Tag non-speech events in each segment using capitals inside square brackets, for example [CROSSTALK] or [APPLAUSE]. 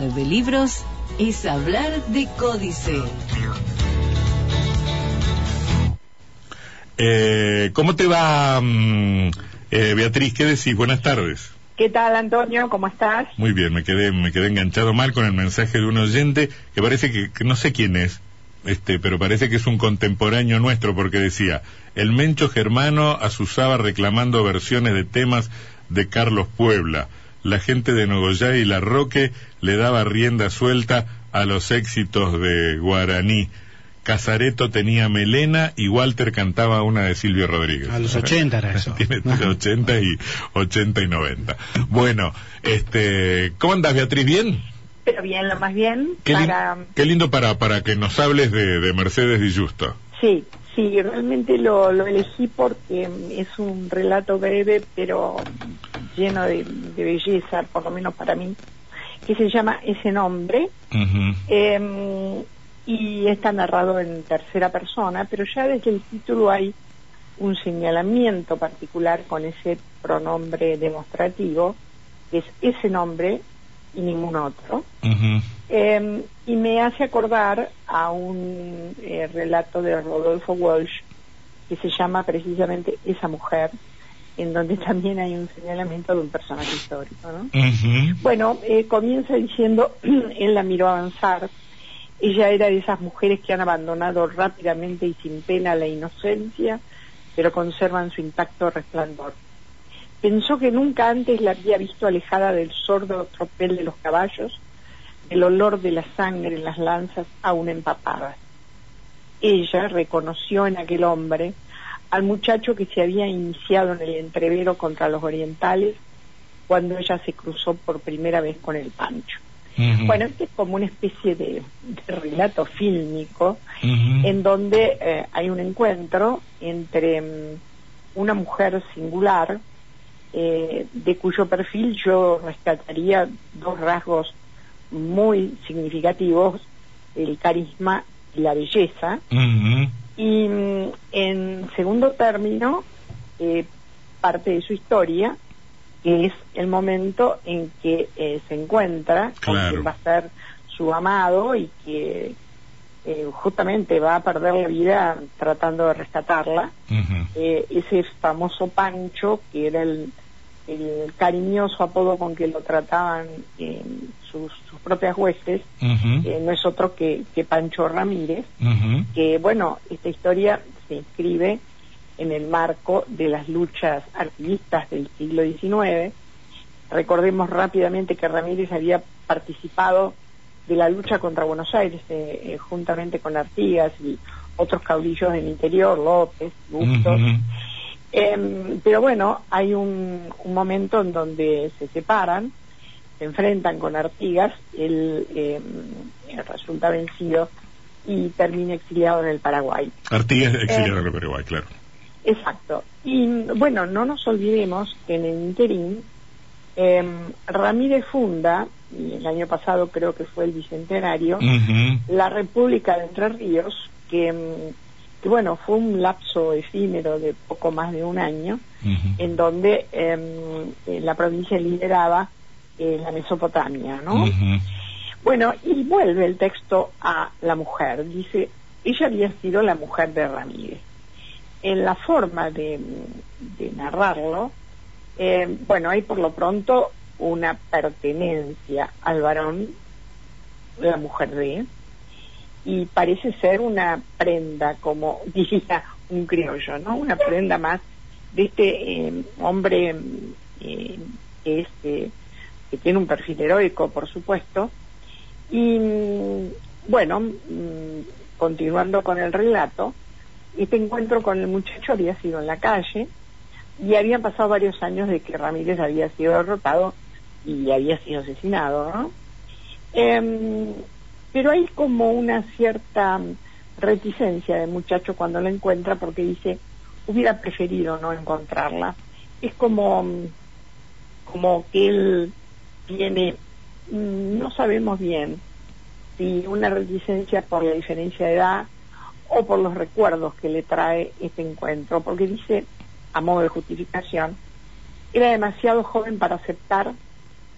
de libros es hablar de códice. Eh, ¿Cómo te va, mm, eh, Beatriz? ¿Qué decís? Buenas tardes. ¿Qué tal, Antonio? ¿Cómo estás? Muy bien, me quedé, me quedé enganchado mal con el mensaje de un oyente que parece que, que no sé quién es, este, pero parece que es un contemporáneo nuestro porque decía, el Mencho Germano asusaba reclamando versiones de temas de Carlos Puebla la gente de Nogoyá y La Roque le daba rienda suelta a los éxitos de Guaraní. Casareto tenía melena y Walter cantaba una de Silvio Rodríguez. A los 80 era eso. [LAUGHS] Tiene 80 y 80 y 90. Bueno, este, ¿cómo andas Beatriz? ¿Bien? Pero bien, lo más bien. Qué, lin- para... qué lindo para, para que nos hables de, de Mercedes Di Justo. Sí, sí, realmente lo, lo elegí porque es un relato breve, pero lleno de, de belleza, por lo menos para mí, que se llama Ese nombre. Eh, y está narrado en tercera persona, pero ya desde el título hay un señalamiento particular con ese pronombre demostrativo, que es ese nombre y ningún otro. Eh, y me hace acordar a un eh, relato de Rodolfo Walsh que se llama precisamente Esa mujer, en donde también hay un señalamiento de un personaje histórico. ¿no? Bueno, eh, comienza diciendo, [CLEARS THROAT] él la miró avanzar, ella era de esas mujeres que han abandonado rápidamente y sin pena la inocencia, pero conservan su intacto resplandor. Pensó que nunca antes la había visto alejada del sordo tropel de los caballos, el olor de la sangre en las lanzas aún empapadas. Ella reconoció en aquel hombre al muchacho que se había iniciado en el entrevero contra los orientales cuando ella se cruzó por primera vez con el Pancho. Bueno, este es como una especie de, de relato fílmico en donde eh, hay un encuentro entre mm, una mujer singular, eh, de cuyo perfil yo rescataría dos rasgos muy significativos, el carisma y la belleza. Y mm, en segundo término, eh, parte de su historia, que es el momento en que eh, se encuentra con quien va a ser su amado y que eh, justamente va a perder la vida tratando de rescatarla. Ese famoso Pancho, que era el, el cariñoso apodo con que lo trataban sus, sus propias Ujú. eh, no es otro que, que Pancho Ramírez, que bueno, esta historia se inscribe en el marco de las luchas artivistas del siglo XIX. Recordemos rápidamente que Ramírez había participado de la lucha contra Buenos Aires eh, eh, juntamente con Artigas y otros caudillos del interior, López, Bustos. Em, pero bueno, hay un, un momento en donde se separan, se enfrentan con Artigas, él em, eh, resulta vencido y termina exiliado en el Paraguay. Artigas exiliado Eh. en el Paraguay, claro. Exacto. Y bueno, no nos olvidemos que en el interín, em, Ramírez funda, y el año pasado creo que fue el bicentenario, la República de Entre Ríos, que, mm, que, bueno, fue un lapso efímero de poco más de un año, en donde em, eh, la provincia lideraba eh, la Mesopotamia, ¿no? Bueno, y vuelve el texto a la mujer. Dice, ella había sido la mujer de Ramírez. En la forma de, de narrarlo, eh, bueno, hay por lo pronto una pertenencia al varón, la mujer de, y parece ser una prenda, como [LAUGHS] diría un criollo, ¿no? Una prenda más de este eh, hombre eh, que, es, eh, que tiene un perfil heroico, por supuesto, y mm, bueno, mm, continuando con el relato, este encuentro con el muchacho había sido en la calle y habían pasado varios años de que Ramírez había sido derrotado y había sido asesinado, ¿no? Em, pero hay como una cierta reticencia del muchacho cuando la encuentra porque dice, hubiera preferido no encontrarla. Es como, mm, como que él tiene, mm, no sabemos bien si una reticencia por la diferencia de edad o por los recuerdos que le trae este encuentro, porque dice, a modo de justificación, era demasiado joven para aceptar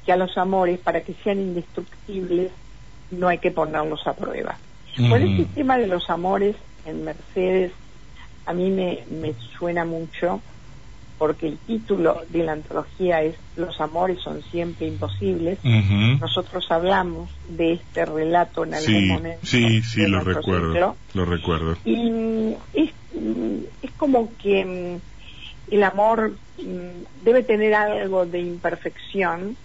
que a los amores, para que sean indestructibles, no hay que ponerlos a prueba. Por el tema de los amores en Mercedes, a mí me, me suena mucho porque el título de la antología es Los amores son siempre imposibles. Nosotros hablamos de este relato en algún momento. Sí, sí, lo recuerdo. Lo recuerdo. Y es, es como que mm, el amor mm, debe tener algo de imperfección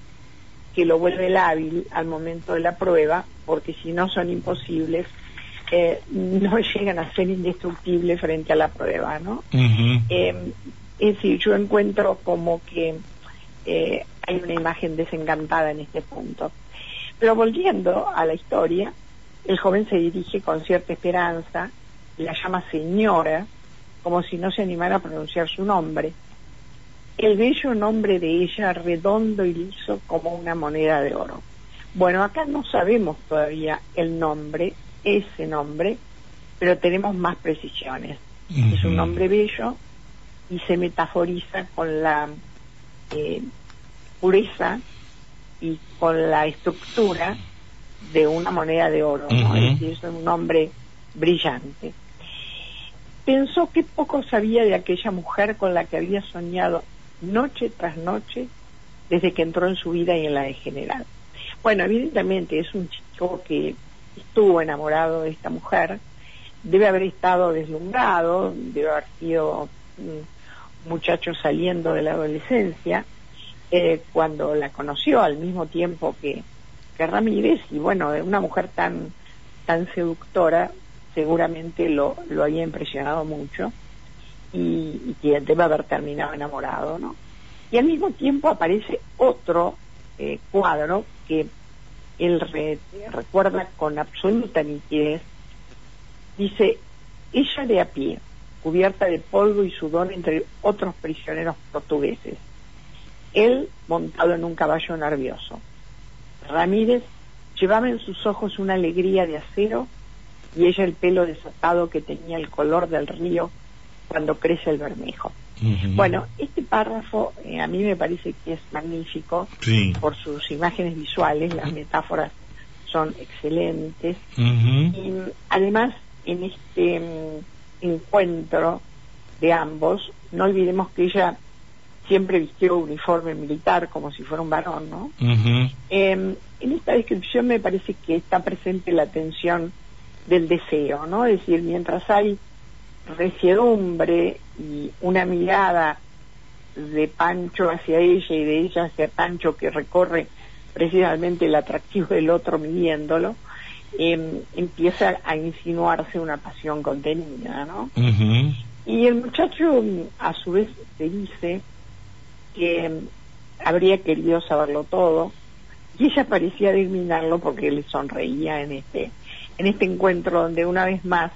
que lo vuelve lábil al momento de la prueba, porque si no son imposibles, eh, no [LAUGHS] llegan a ser indestructibles frente a la prueba, ¿no? Es decir, yo encuentro como que eh, hay una imagen desencantada en este punto. Pero volviendo a la historia, el joven se dirige con cierta esperanza, la llama señora, como si no se animara a pronunciar su nombre. El bello nombre de ella, redondo y liso como una moneda de oro. Bueno, acá no sabemos todavía el nombre, ese nombre, pero tenemos más precisiones. Es un nombre bello, y se metaforiza con la eh, pureza y con la estructura de una moneda de oro, es un hombre brillante. Pensó que poco sabía de aquella mujer con la que había soñado noche tras noche desde que entró en su vida y en la de general. Bueno, evidentemente es un chico que estuvo enamorado de esta mujer, debe haber estado deslumbrado, debe haber sido mm, muchacho saliendo de la adolescencia, eh, cuando la conoció al mismo tiempo que, que Ramírez, y bueno, una mujer tan, tan seductora, seguramente lo, lo había impresionado mucho y, que debe haber terminado enamorado, ¿no? Y al mismo tiempo aparece otro eh, cuadro que él recuerda con absoluta nitidez. Dice, ella de a pie, cubierta de polvo y sudor entre otros prisioneros portugueses. Él montado en un caballo nervioso. Ramírez llevaba en sus ojos una alegría de acero y ella el pelo desatado que tenía el color del río cuando crece el bermejo. Bueno, este párrafo eh, a mí me parece que es magnífico por sus imágenes visuales, las metáforas son excelentes y además en este mm, encuentro de ambos, no olvidemos que ella siempre vistió uniforme militar como si fuera un varón, ¿no? Em, en esta descripción me parece que está presente la tensión del deseo, ¿no? Es decir, mientras hay resiedumbre y una mirada de Pancho hacia ella y de ella hacia Pancho que recorre precisamente el atractivo del otro midiéndolo, Em, empieza a insinuarse una pasión contenida, ¿no? Y el muchacho a su vez se dice que em, habría querido saberlo todo y ella parecía adivinarlo porque le sonreía en este en este encuentro donde una vez más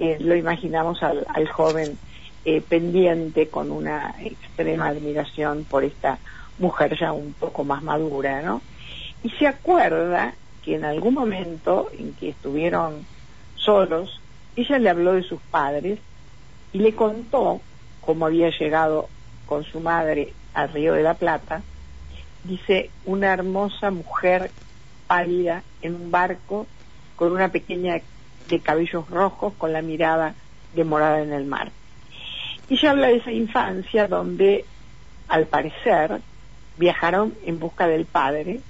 eh, lo imaginamos al, al joven eh, pendiente con una extrema admiración por esta mujer ya un poco más madura, ¿no? Y se acuerda que en algún momento en que estuvieron solos, ella le habló de sus padres y le contó cómo había llegado con su madre al Río de la Plata. Dice, una hermosa mujer pálida en un barco con una pequeña de cabellos rojos con la mirada demorada en el mar. Y ella habla de esa infancia donde, al parecer, viajaron en busca del padre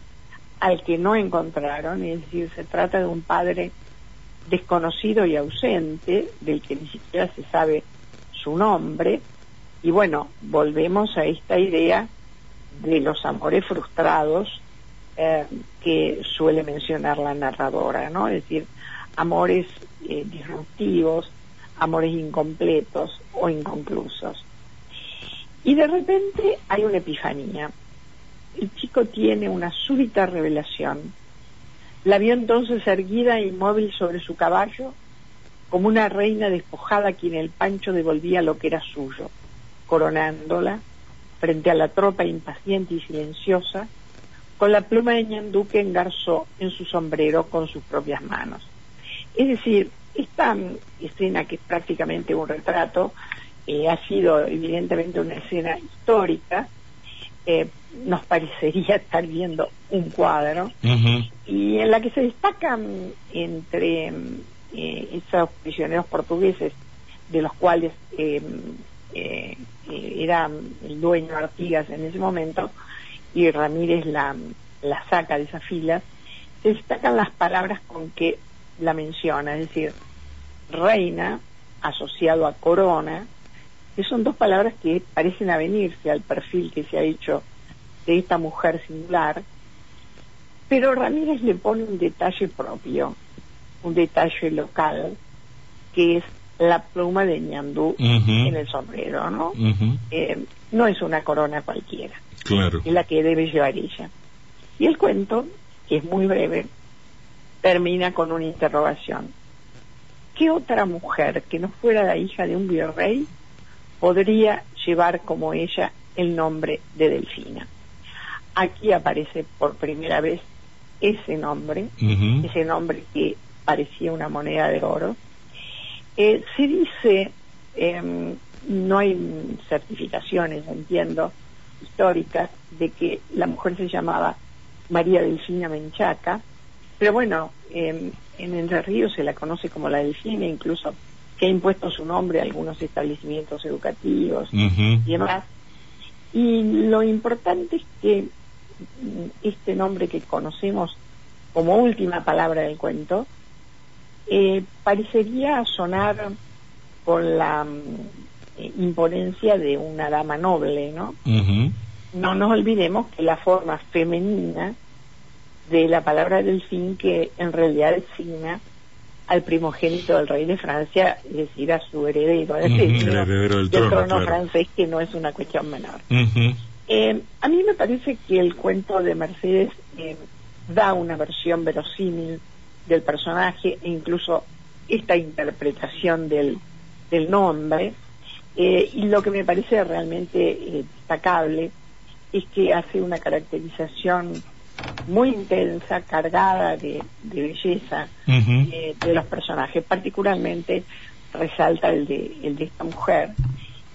al que no encontraron, es decir, se trata de un padre desconocido y ausente, del que ni siquiera se sabe su nombre, y bueno, volvemos a esta idea de los amores frustrados eh, que suele mencionar la narradora, ¿no? Es decir, amores eh, disruptivos, amores incompletos o inconclusos. Y de repente hay una epifanía el chico tiene una súbita revelación. La vio entonces erguida e inmóvil sobre su caballo, como una reina despojada quien el pancho devolvía lo que era suyo, coronándola frente a la tropa impaciente y silenciosa, con la pluma de ñanduque engarzó en su sombrero con sus propias manos. Es decir, esta escena que es prácticamente un retrato, eh, ha sido evidentemente una escena histórica, nos parecería estar viendo un cuadro y en la que se destacan entre eh, esos prisioneros portugueses de los cuales eh, eh, eh, era el dueño Artigas en ese momento y Ramírez la, la saca de esas filas, se destacan las palabras con que la menciona, es decir, reina asociado a corona, que son dos palabras que parecen avenirse al perfil que se ha hecho de esta mujer singular, pero Ramírez le pone un detalle propio, un detalle local, que es la pluma de ñandú en el sombrero, ¿no? Eh, no es una corona cualquiera, Claro. es la que debe llevar ella. Y el cuento, que es muy breve, termina con una interrogación. ¿Qué otra mujer que no fuera la hija de un virrey podría llevar como ella el nombre de Delfina? Aquí aparece por primera vez ese nombre, ese nombre que parecía una moneda de oro. Eh, se dice, em, no hay certificaciones, entiendo, históricas, de que la mujer se llamaba María Delfina Menchaca, pero bueno, em, en Entre Ríos se la conoce como la Delfina, incluso que ha impuesto su nombre a algunos establecimientos educativos y demás. Y lo importante es que mm, este nombre que conocemos como última palabra del cuento eh, parecería sonar con la mm, eh, imponencia de una dama noble, ¿no? No nos olvidemos que la forma femenina de la palabra delfín que en realidad designa al primogénito del rey de Francia, es decir, a su heredero, es decir, el heredero del trono, claro. francés, que no es una cuestión menor. Eh, a mí me parece que el cuento de Mercedes eh, da una versión verosímil del personaje e incluso esta interpretación del, del nombre. Eh, y lo que me parece realmente eh, destacable es que hace una caracterización muy intensa, cargada de, de belleza eh, de los personajes, particularmente resalta el de, el de esta mujer.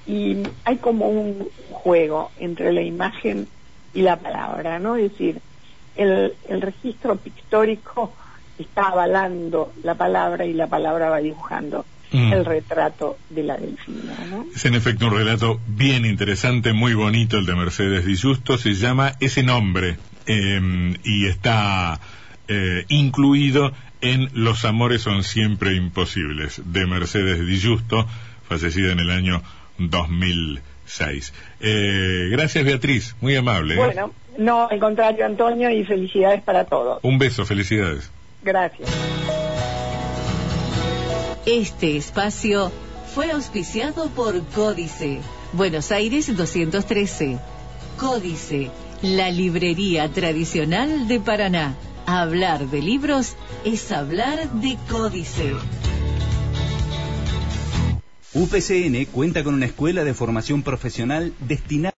Y hay como un juego entre la imagen y la palabra, ¿no? Es decir, el, el registro pictórico está avalando la palabra y la palabra va dibujando Mm. el retrato de la delfina, ¿no? Es en efecto un relato bien interesante, muy bonito el de Mercedes Di Justo, se llama Ese Nombre eh, y está eh, incluido en Los Amores son siempre imposibles de Mercedes Di Justo, fallecida en el año 2006. Eh, gracias Beatriz, muy amable. ¿eh? Bueno, no, al contrario, Antonio, y felicidades para todos. Un beso, felicidades. Gracias. Este espacio fue auspiciado por Códice, Buenos Aires 213. Códice, la librería tradicional de Paraná. Hablar de libros es hablar de Códice. UPCN cuenta con una escuela de formación profesional destinada